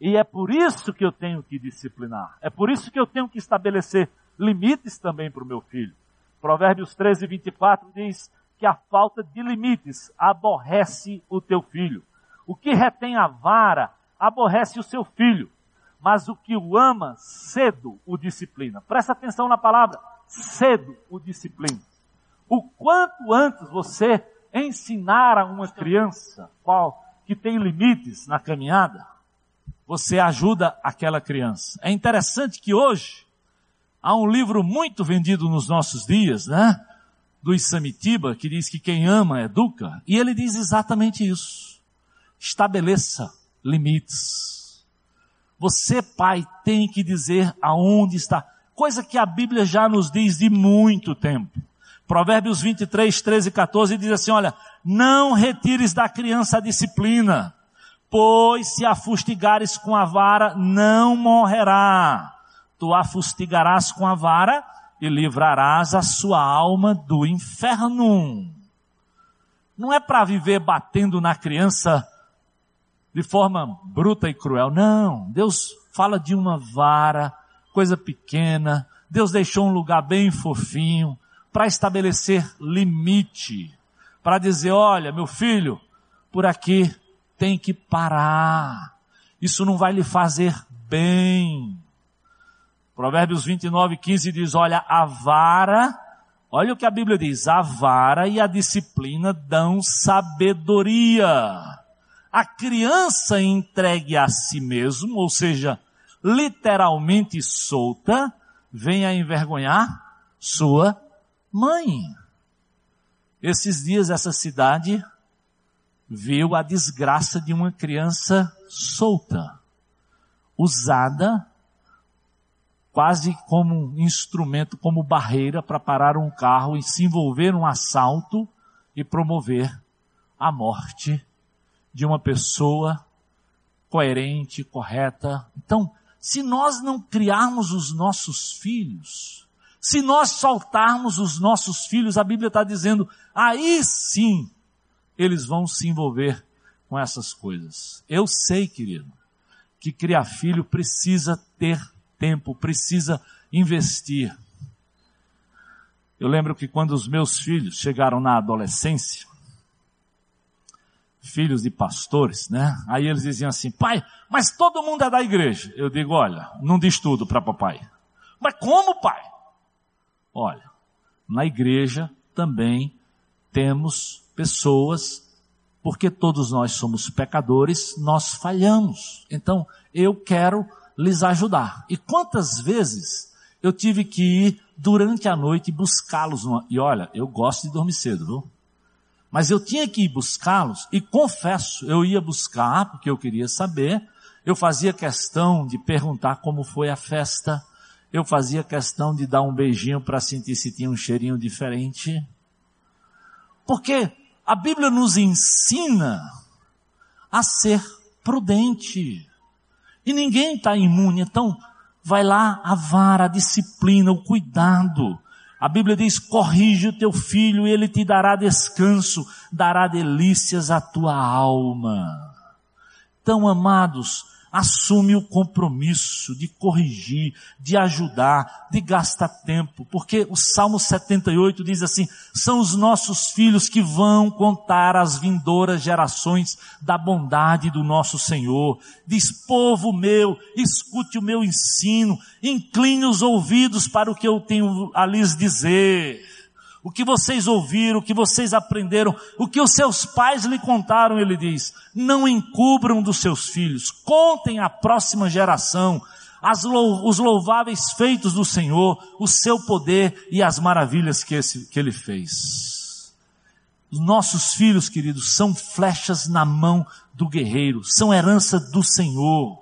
E é por isso que eu tenho que disciplinar. É por isso que eu tenho que estabelecer limites também para o meu filho. Provérbios 13, 24 diz que a falta de limites aborrece o teu filho. O que retém a vara aborrece o seu filho, mas o que o ama, cedo o disciplina. Presta atenção na palavra, cedo o disciplina. O quanto antes você ensinar a uma criança qual que tem limites na caminhada, você ajuda aquela criança. É interessante que hoje há um livro muito vendido nos nossos dias, né? Do Isamitiba, que diz que quem ama educa, e ele diz exatamente isso. Estabeleça limites. Você, pai, tem que dizer aonde está. Coisa que a Bíblia já nos diz de muito tempo. Provérbios 23, 13 e 14 diz assim, olha, não retires da criança a disciplina, pois se a fustigares com a vara, não morrerá. Tu a fustigarás com a vara e livrarás a sua alma do inferno. Não é para viver batendo na criança de forma bruta e cruel. Não, Deus fala de uma vara, coisa pequena. Deus deixou um lugar bem fofinho para estabelecer limite, para dizer, olha, meu filho, por aqui tem que parar. Isso não vai lhe fazer bem. Provérbios 29, 15 diz, olha, a vara, olha o que a Bíblia diz, a vara e a disciplina dão sabedoria a criança entregue a si mesmo, ou seja, literalmente solta, vem a envergonhar sua mãe. Esses dias essa cidade viu a desgraça de uma criança solta, usada quase como instrumento, como barreira para parar um carro e se envolver num assalto e promover a morte de uma pessoa coerente, correta. Então, se nós não criarmos os nossos filhos, se nós soltarmos os nossos filhos, a Bíblia está dizendo, aí sim eles vão se envolver com essas coisas. Eu sei, querido, que criar filho precisa ter tempo, precisa investir. Eu lembro que quando os meus filhos chegaram na adolescência, filhos de pastores, né? Aí eles diziam assim, pai, mas todo mundo é da igreja. Eu digo, olha, não diz tudo para papai. Mas como, pai? Olha, na igreja também temos pessoas, porque todos nós somos pecadores, nós falhamos. Então, eu quero lhes ajudar. E quantas vezes eu tive que ir durante a noite buscá-los. E olha, eu gosto de dormir cedo, viu? Mas eu tinha que ir buscá-los e confesso, eu ia buscar porque eu queria saber. Eu fazia questão de perguntar como foi a festa. Eu fazia questão de dar um beijinho para sentir se tinha um cheirinho diferente. Porque a Bíblia nos ensina a ser prudente. E ninguém está imune. Então, vai lá a vara, a disciplina, o cuidado. A Bíblia diz: corrige o teu filho e ele te dará descanso, dará delícias à tua alma. Então, amados, assume o compromisso de corrigir, de ajudar, de gastar tempo, porque o Salmo 78 diz assim: são os nossos filhos que vão contar às vindouras gerações da bondade do nosso Senhor. Diz: povo meu, escute o meu ensino, incline os ouvidos para o que eu tenho a lhes dizer o que vocês ouviram, o que vocês aprenderam, o que os seus pais lhe contaram, ele diz, não encubram dos seus filhos, contem à próxima geração as, os louváveis feitos do Senhor, o seu poder e as maravilhas que, esse, que ele fez. Os nossos filhos, queridos, são flechas na mão do guerreiro, são herança do Senhor,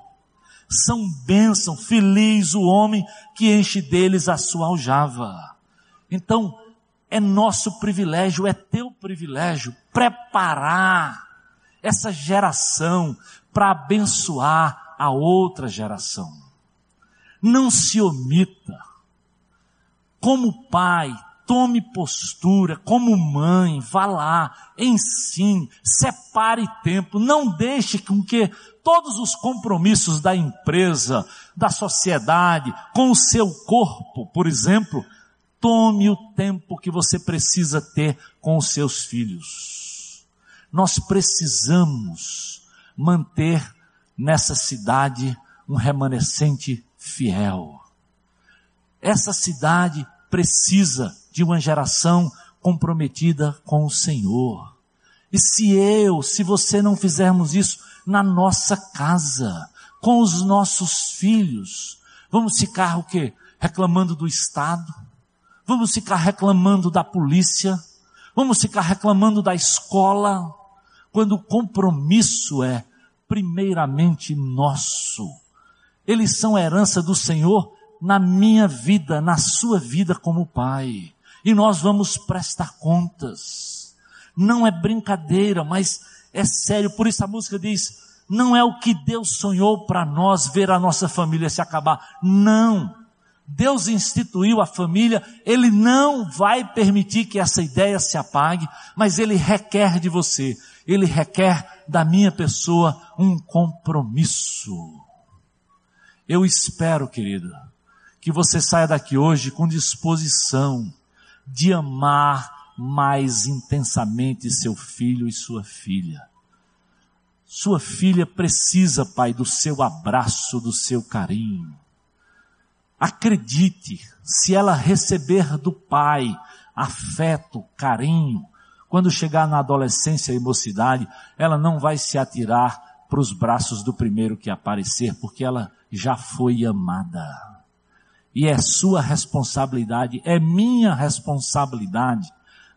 são bênção, feliz o homem que enche deles a sua aljava. Então, é nosso privilégio, é teu privilégio preparar essa geração para abençoar a outra geração. Não se omita. Como pai, tome postura, como mãe, vá lá, ensine, separe tempo, não deixe com que todos os compromissos da empresa, da sociedade, com o seu corpo, por exemplo, Tome o tempo que você precisa ter com os seus filhos. Nós precisamos manter nessa cidade um remanescente fiel. Essa cidade precisa de uma geração comprometida com o Senhor. E se eu, se você não fizermos isso na nossa casa, com os nossos filhos, vamos ficar o quê? Reclamando do Estado, Vamos ficar reclamando da polícia, vamos ficar reclamando da escola, quando o compromisso é primeiramente nosso. Eles são herança do Senhor na minha vida, na sua vida como pai. E nós vamos prestar contas. Não é brincadeira, mas é sério. Por isso a música diz: não é o que Deus sonhou para nós ver a nossa família se acabar. Não. Deus instituiu a família, Ele não vai permitir que essa ideia se apague, mas Ele requer de você, Ele requer da minha pessoa um compromisso. Eu espero, querido, que você saia daqui hoje com disposição de amar mais intensamente seu filho e sua filha. Sua filha precisa, pai, do seu abraço, do seu carinho. Acredite, se ela receber do pai afeto, carinho, quando chegar na adolescência e mocidade, ela não vai se atirar para os braços do primeiro que aparecer, porque ela já foi amada. E é sua responsabilidade, é minha responsabilidade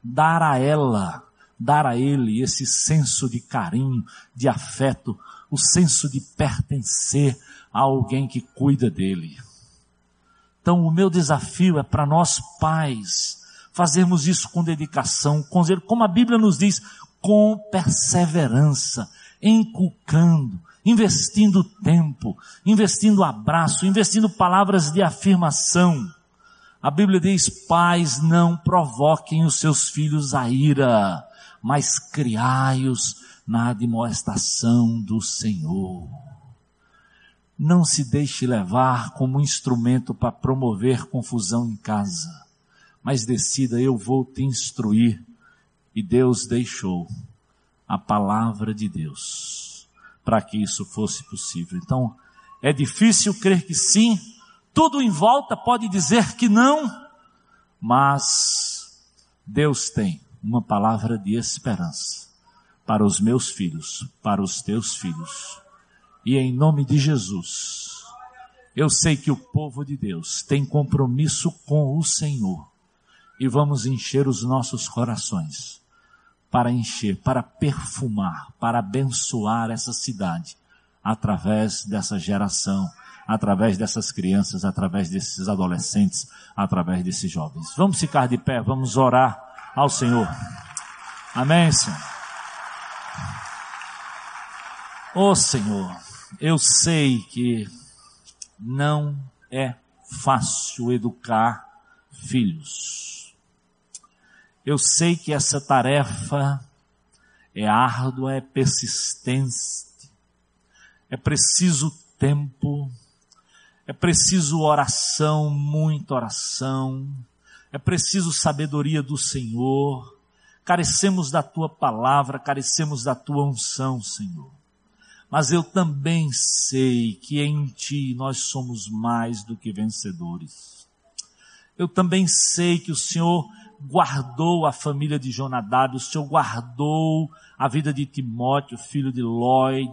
dar a ela, dar a ele esse senso de carinho, de afeto, o senso de pertencer a alguém que cuida dele. Então, o meu desafio é para nós pais fazermos isso com dedicação, com zelo, como a Bíblia nos diz, com perseverança, inculcando, investindo tempo, investindo abraço, investindo palavras de afirmação. A Bíblia diz: pais, não provoquem os seus filhos a ira, mas criai-os na admoestação do Senhor. Não se deixe levar como instrumento para promover confusão em casa, mas decida, eu vou te instruir. E Deus deixou a palavra de Deus para que isso fosse possível. Então, é difícil crer que sim, tudo em volta pode dizer que não, mas Deus tem uma palavra de esperança para os meus filhos, para os teus filhos. E em nome de Jesus, eu sei que o povo de Deus tem compromisso com o Senhor e vamos encher os nossos corações para encher, para perfumar, para abençoar essa cidade através dessa geração, através dessas crianças, através desses adolescentes, através desses jovens. Vamos ficar de pé, vamos orar ao Senhor. Amém, Senhor. Ó oh, Senhor, eu sei que não é fácil educar filhos. Eu sei que essa tarefa é árdua, é persistente, é preciso tempo, é preciso oração, muita oração, é preciso sabedoria do Senhor, carecemos da tua palavra, carecemos da tua unção, Senhor. Mas eu também sei que em ti nós somos mais do que vencedores. Eu também sei que o Senhor guardou a família de Jonadab, o Senhor guardou a vida de Timóteo, filho de Lloyd,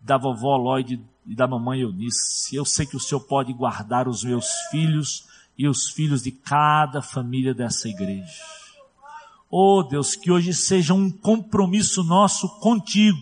da vovó Lloyd e da mamãe Eunice. Eu sei que o Senhor pode guardar os meus filhos e os filhos de cada família dessa igreja. Oh Deus, que hoje seja um compromisso nosso contigo,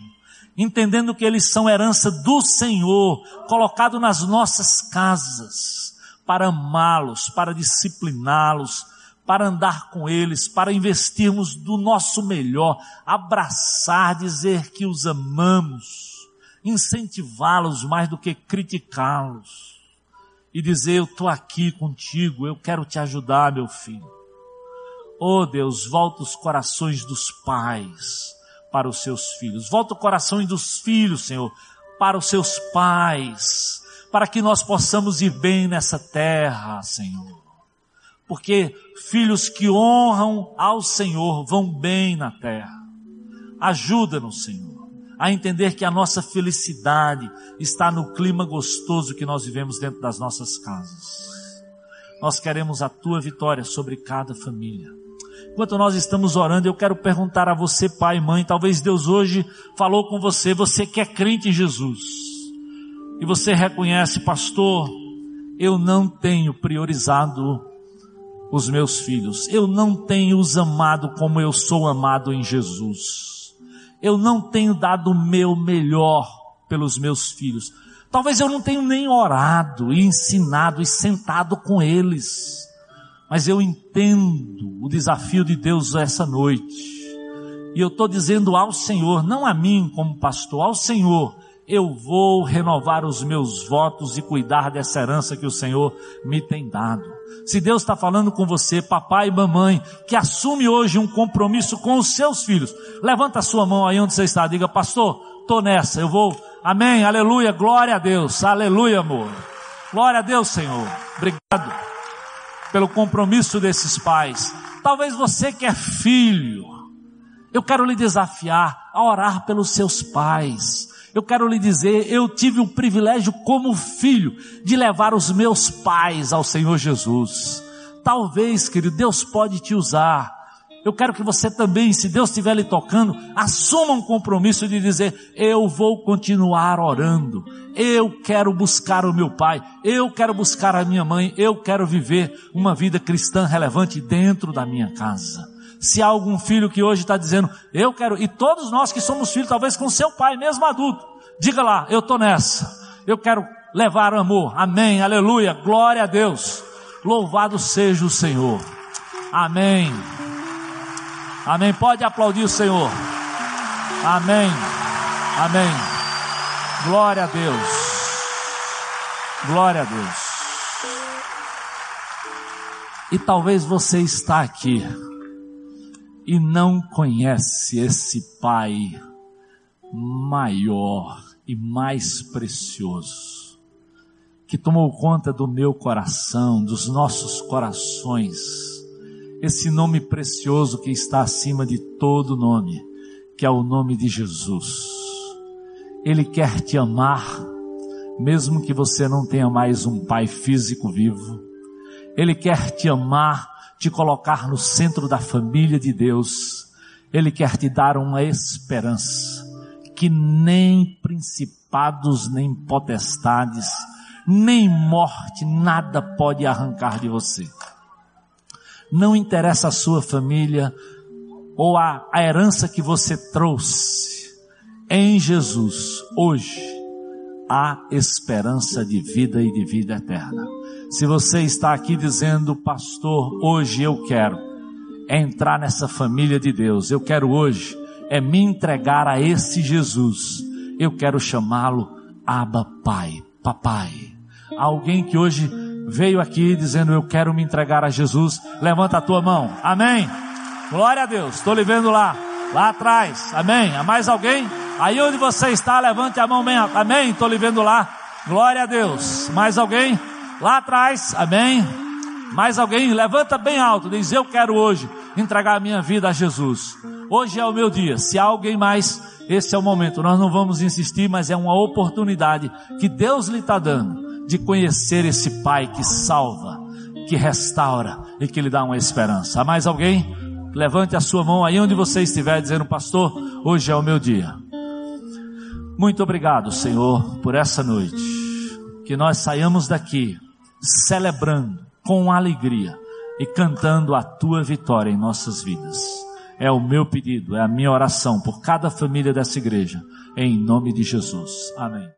entendendo que eles são herança do Senhor, colocado nas nossas casas, para amá-los, para discipliná-los, para andar com eles, para investirmos do nosso melhor, abraçar, dizer que os amamos, incentivá-los mais do que criticá-los e dizer eu estou aqui contigo, eu quero te ajudar, meu filho. Oh Deus, volta os corações dos pais para os seus filhos, volta o coração dos filhos, Senhor, para os seus pais, para que nós possamos ir bem nessa terra, Senhor porque filhos que honram ao Senhor vão bem na terra. Ajuda-nos, Senhor, a entender que a nossa felicidade está no clima gostoso que nós vivemos dentro das nossas casas. Nós queremos a tua vitória sobre cada família. Enquanto nós estamos orando, eu quero perguntar a você, pai e mãe, talvez Deus hoje falou com você, você que é crente em Jesus, e você reconhece, pastor, eu não tenho priorizado os meus filhos. Eu não tenho os amado como eu sou amado em Jesus. Eu não tenho dado o meu melhor pelos meus filhos. Talvez eu não tenha nem orado e ensinado e sentado com eles. Mas eu entendo o desafio de Deus essa noite. E eu estou dizendo ao Senhor, não a mim como pastor, ao Senhor, eu vou renovar os meus votos e cuidar dessa herança que o Senhor me tem dado. Se Deus está falando com você, papai e mamãe, que assume hoje um compromisso com os seus filhos, levanta a sua mão aí onde você está, diga, pastor, tô nessa, eu vou, amém, aleluia, glória a Deus, aleluia, amor. Glória a Deus, Senhor. Obrigado pelo compromisso desses pais. Talvez você que é filho, eu quero lhe desafiar a orar pelos seus pais eu quero lhe dizer, eu tive o privilégio como filho de levar os meus pais ao Senhor Jesus. Talvez, querido, Deus pode te usar. Eu quero que você também, se Deus estiver lhe tocando, assuma um compromisso de dizer, eu vou continuar orando. Eu quero buscar o meu pai. Eu quero buscar a minha mãe. Eu quero viver uma vida cristã relevante dentro da minha casa. Se há algum filho que hoje está dizendo, eu quero, e todos nós que somos filhos, talvez com seu pai, mesmo adulto, diga lá, eu estou nessa, eu quero levar amor, amém, aleluia, glória a Deus, louvado seja o Senhor, amém, amém, pode aplaudir o Senhor, amém, amém, glória a Deus, glória a Deus. E talvez você está aqui e não conhece esse Pai maior e mais precioso, que tomou conta do meu coração, dos nossos corações, esse nome precioso que está acima de todo nome, que é o nome de Jesus. Ele quer te amar, mesmo que você não tenha mais um pai físico vivo. Ele quer te amar, te colocar no centro da família de Deus. Ele quer te dar uma esperança que nem principados, nem potestades, nem morte, nada pode arrancar de você. Não interessa a sua família ou a, a herança que você trouxe. Em Jesus, hoje, há esperança de vida e de vida eterna. Se você está aqui dizendo, pastor, hoje eu quero entrar nessa família de Deus, eu quero hoje é me entregar a esse Jesus. Eu quero chamá-lo Abba Pai, Papai. Alguém que hoje veio aqui dizendo eu quero me entregar a Jesus, levanta a tua mão. Amém. Glória a Deus. Estou lhe vendo lá, lá atrás. Amém. Há mais alguém? Aí onde você está, levante a mão. Amém. Estou lhe vendo lá. Glória a Deus. Mais alguém? Lá atrás. Amém. Mais alguém? Levanta bem alto. Diz eu quero hoje entregar a minha vida a Jesus. Hoje é o meu dia. Se há alguém mais, esse é o momento. Nós não vamos insistir, mas é uma oportunidade que Deus lhe está dando de conhecer esse Pai que salva, que restaura e que lhe dá uma esperança. Há mais alguém? Levante a sua mão aí onde você estiver, dizendo, Pastor, hoje é o meu dia. Muito obrigado, Senhor, por essa noite. Que nós saiamos daqui celebrando com alegria e cantando a tua vitória em nossas vidas. É o meu pedido, é a minha oração por cada família dessa igreja, em nome de Jesus. Amém.